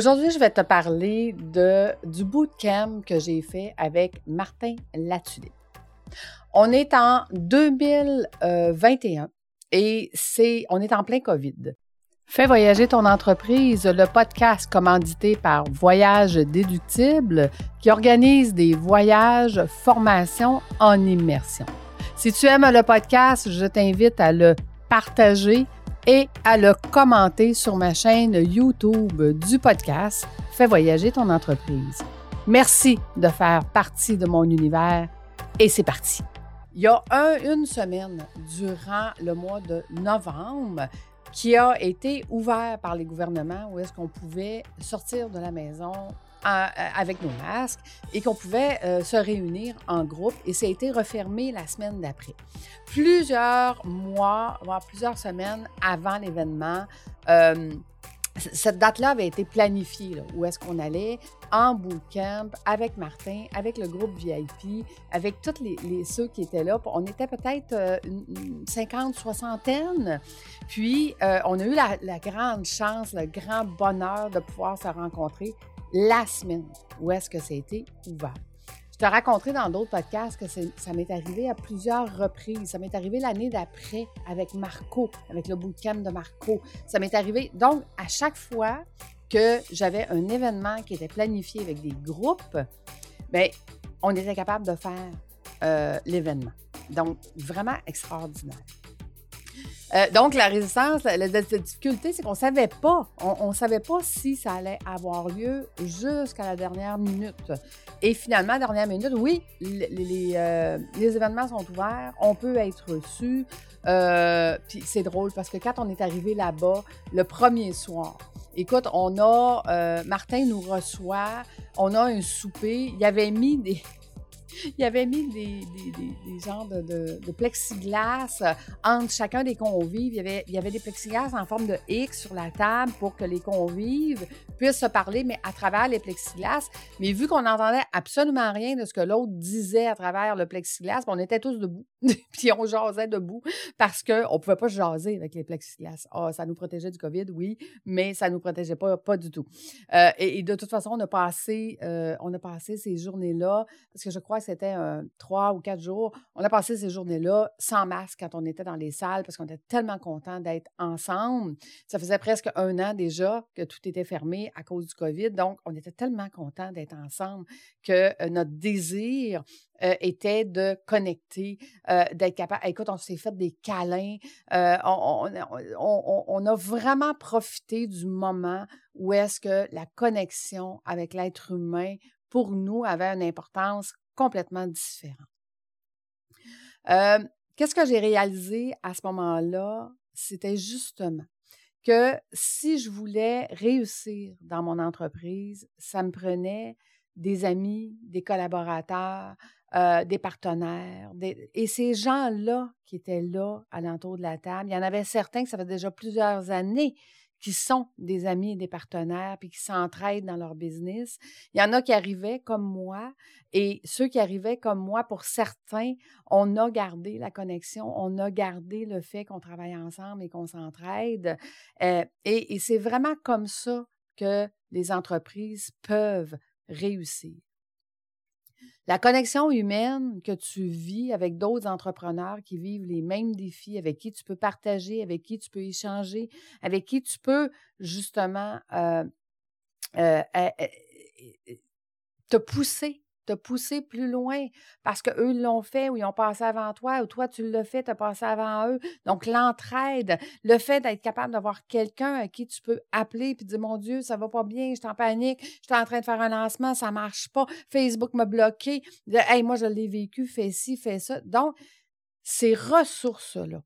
Aujourd'hui, je vais te parler de, du bootcamp que j'ai fait avec Martin Latulippe. On est en 2021 et c'est, on est en plein COVID. Fais voyager ton entreprise, le podcast commandité par Voyage Déductible qui organise des voyages, formations en immersion. Si tu aimes le podcast, je t'invite à le partager et à le commenter sur ma chaîne YouTube du podcast Fais voyager ton entreprise. Merci de faire partie de mon univers et c'est parti. Il y a une semaine durant le mois de novembre qui a été ouvert par les gouvernements où est-ce qu'on pouvait sortir de la maison euh, avec nos masques et qu'on pouvait euh, se réunir en groupe et ça a été refermé la semaine d'après. Plusieurs mois, voire plusieurs semaines avant l'événement, euh, cette date-là avait été planifiée, où est-ce qu'on allait en bootcamp avec Martin, avec le groupe VIP, avec tous les, ceux qui étaient là. On était peut-être une, 50, soixantaine. Puis, on a eu la, la, grande chance, le grand bonheur de pouvoir se rencontrer la semaine où est-ce que ça a été ouvert. Je te raconterai dans d'autres podcasts que ça m'est arrivé à plusieurs reprises. Ça m'est arrivé l'année d'après avec Marco, avec le bootcamp de Marco. Ça m'est arrivé. Donc, à chaque fois que j'avais un événement qui était planifié avec des groupes, bien, on était capable de faire euh, l'événement. Donc, vraiment extraordinaire. Euh, donc, la résistance, la, difficulté, c'est qu'on ne savait pas. On ne savait pas si ça allait avoir lieu jusqu'à la dernière minute. Et finalement, dernière minute, oui, les, euh, événements sont ouverts, on peut être reçu. Euh, puis c'est drôle parce que quand on est arrivé là-bas, le premier soir, écoute, on a, Martin nous reçoit, on a un souper, il avait mis des, il avait mis des, des, des, genres de, de, plexiglas euh, entre chacun des convives. Il y, avait, il y avait des plexiglas en forme de X sur la table pour que les convives puissent se parler, mais à travers les plexiglas. Mais vu qu'on n'entendait absolument rien de ce que l'autre disait à travers le plexiglas, on était tous debout. Puis on jasait debout parce qu'on ne pouvait pas jaser avec les plexiglas. Ah, ça nous protégeait du COVID, oui, mais ça ne nous protégeait pas, pas du tout. Euh, et, de toute façon, on a passé, euh, on a passé ces journées-là, parce que je crois c'était trois ou quatre jours. On a passé ces journées-là sans masque quand on était dans les salles parce qu'on était tellement contents d'être ensemble. Ça faisait presque un an déjà que tout était fermé à cause du COVID. Donc, on était tellement contents d'être ensemble que euh, notre désir euh, était de connecter, euh, d'être capable. Écoute, on s'est fait des câlins. on, a vraiment profité du moment où est-ce que la connexion avec l'être humain pour nous avait une importance complètement différent. Euh, qu'est-ce que j'ai réalisé à ce moment-là? C'était justement que si je voulais réussir dans mon entreprise, ça me prenait des amis, des collaborateurs, euh, des partenaires. Et ces gens-là qui étaient là à l'entour de la table, il y en avait certains que ça fait déjà plusieurs années qui sont des amis et des partenaires, puis qui s'entraident dans leur business. Il y en a qui arrivaient comme moi, et ceux qui arrivaient comme moi, pour certains, on a gardé la connexion, on a gardé le fait qu'on travaille ensemble et qu'on s'entraide. Euh, et c'est vraiment comme ça que les entreprises peuvent réussir. La connexion humaine que tu vis avec d'autres entrepreneurs qui vivent les mêmes défis, avec qui tu peux partager, avec qui tu peux échanger, avec qui tu peux justement euh, euh, te pousser pousser plus loin parce qu'eux l'ont fait ou ils ont passé avant toi ou toi tu l'as fait, tu as passé avant eux. Donc l'entraide, le fait d'être capable d'avoir quelqu'un à qui tu peux appeler puis dire mon Dieu, ça va pas bien, je suis en panique, je suis en train de faire un lancement, ça marche pas, Facebook m'a bloqué, moi je l'ai vécu, fais ci, fais ça. Donc ces ressources-là,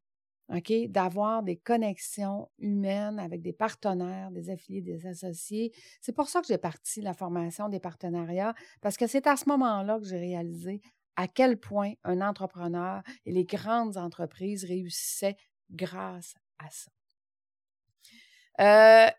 OK, d'avoir des connexions humaines avec des partenaires, des affiliés, des associés. C'est pour ça que j'ai parti la formation des partenariats, parce que c'est à ce moment-là que j'ai réalisé à quel point un entrepreneur et les grandes entreprises réussissaient grâce à ça. Euh,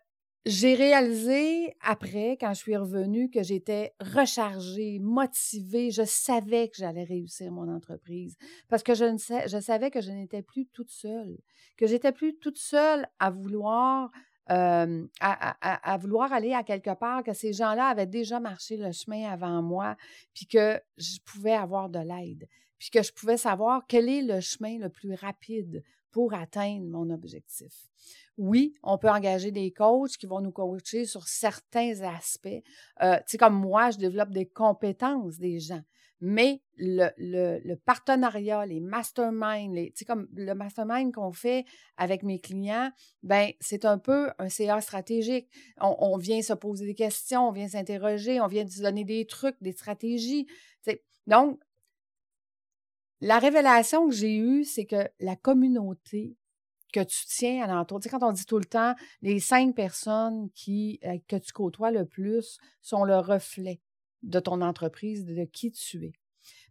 j'ai réalisé après, quand je suis revenue, que j'étais rechargée, motivée. Je savais que j'allais réussir mon entreprise parce que je, savais que je n'étais plus toute seule, que j'étais plus toute seule à vouloir euh, à, vouloir aller à quelque part, que ces gens-là avaient déjà marché le chemin avant moi, puis que je pouvais avoir de l'aide, puis que je pouvais savoir quel est le chemin le plus rapide pour atteindre mon objectif. Oui, on peut engager des coachs qui vont nous coacher sur certains aspects. Euh, tu sais, comme moi, je développe des compétences des gens. Mais le, partenariat, les masterminds, les, comme le mastermind qu'on fait avec mes clients, ben c'est un peu un CA stratégique. On, vient se poser des questions, on vient s'interroger, on vient se donner des trucs, des stratégies. Donc, la révélation que j'ai eue, c'est que la communauté que tu tiens à l'entour, tu sais, quand on dit tout le temps, les cinq personnes qui, euh, que tu côtoies le plus sont le reflet de ton entreprise, de qui tu es.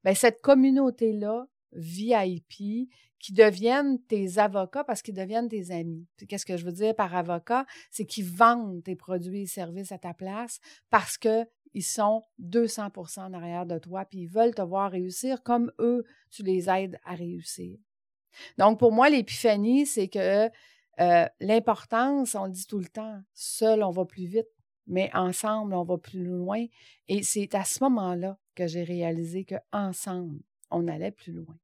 Bien, cette communauté-là, VIP, qui deviennent tes avocats parce qu'ils deviennent tes amis. Qu'est-ce que je veux dire par avocat? C'est qu'ils vendent tes produits et services à ta place parce qu'ils sont 200% en arrière de toi, puis ils veulent te voir réussir comme eux, tu les aides à réussir. Donc, pour moi, l'épiphanie, c'est que euh, l'importance, on le dit tout le temps, seul, on va plus vite mais ensemble, on va plus loin. Et c'est à ce moment-là que j'ai réalisé qu'ensemble, on allait plus loin.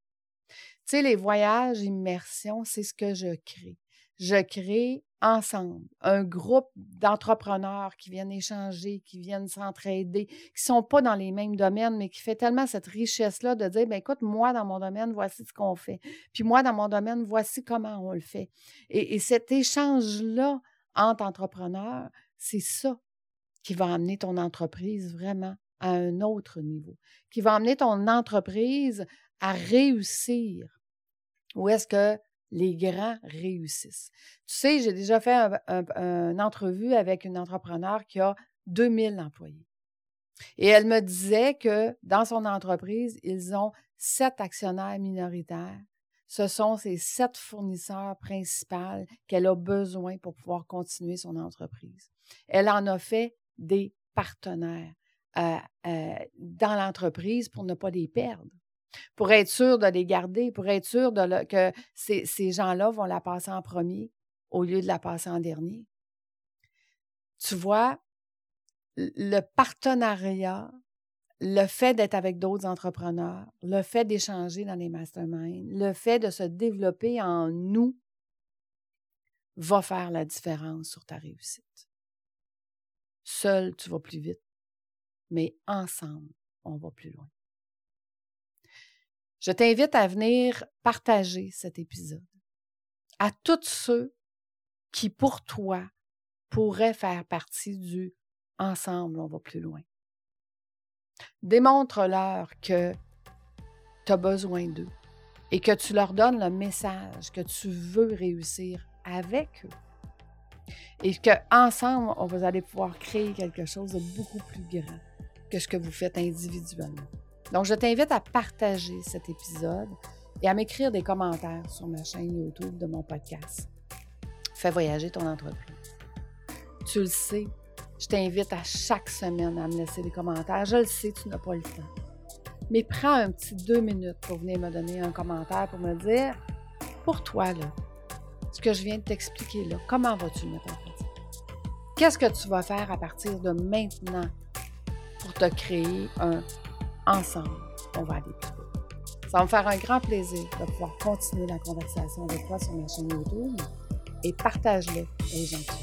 Tu sais, les voyages, immersion, c'est ce que je crée. Je crée ensemble un groupe d'entrepreneurs qui viennent échanger, qui viennent s'entraider, qui ne sont pas dans les mêmes domaines, mais qui fait tellement cette richesse-là de dire, ben écoute, moi, dans mon domaine, voici ce qu'on fait. Puis moi, dans mon domaine, voici comment on le fait. Et, et cet échange-là entre entrepreneurs, c'est ça qui va amener ton entreprise vraiment à un autre niveau, qui va amener ton entreprise à réussir. Où est-ce que les grands réussissent? Tu sais, j'ai déjà fait une entrevue avec une entrepreneur qui a 2000 employés. Et elle me disait que dans son entreprise, ils ont sept actionnaires minoritaires. Ce sont ces sept fournisseurs principaux qu'elle a besoin pour pouvoir continuer son entreprise. Elle en a fait des partenaires euh, euh, dans l'entreprise pour ne pas les perdre, pour être sûr de les garder, pour être sûr que ces, ces gens-là vont la passer en premier au lieu de la passer en dernier. Tu vois, le partenariat, le fait d'être avec d'autres entrepreneurs, le fait d'échanger dans les masterminds, le fait de se développer en nous va faire la différence sur ta réussite. Seul, tu vas plus vite, mais ensemble, on va plus loin. Je t'invite à venir partager cet épisode à tous ceux qui, pour toi, pourraient faire partie du Ensemble, on va plus loin. Démontre-leur que tu as besoin d'eux et que tu leur donnes le message que tu veux réussir avec eux et qu'ensemble, on va aller pouvoir créer quelque chose de beaucoup plus grand que ce que vous faites individuellement. Donc, je t'invite à partager cet épisode et à m'écrire des commentaires sur ma chaîne YouTube de mon podcast. Fais voyager ton entreprise. Tu le sais, je t'invite à chaque semaine à me laisser des commentaires. Je le sais, tu n'as pas le temps. Mais prends un petit deux minutes pour venir me donner un commentaire pour me dire, pour toi, là, ce que je viens de t'expliquer là, comment vas-tu le mettre en pratique? Qu'est-ce que tu vas faire à partir de maintenant pour te créer un ensemble? On va aller plus vite. Ça va me faire un grand plaisir de pouvoir continuer la conversation avec toi sur ma chaîne YouTube et partage-le aux gens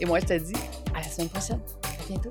Et moi, je te dis à la semaine prochaine. À bientôt.